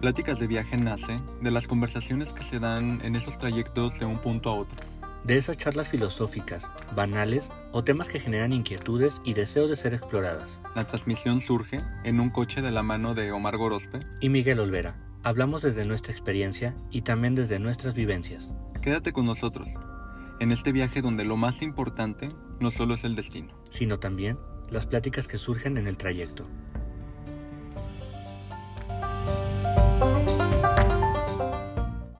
Pláticas de viaje nace de las conversaciones que se dan en esos trayectos de un punto a otro. De esas charlas filosóficas, banales o temas que generan inquietudes y deseos de ser exploradas. La transmisión surge en un coche de la mano de Omar Gorospe y Miguel Olvera. Hablamos desde nuestra experiencia y también desde nuestras vivencias. Quédate con nosotros en este viaje donde lo más importante no solo es el destino, sino también las pláticas que surgen en el trayecto.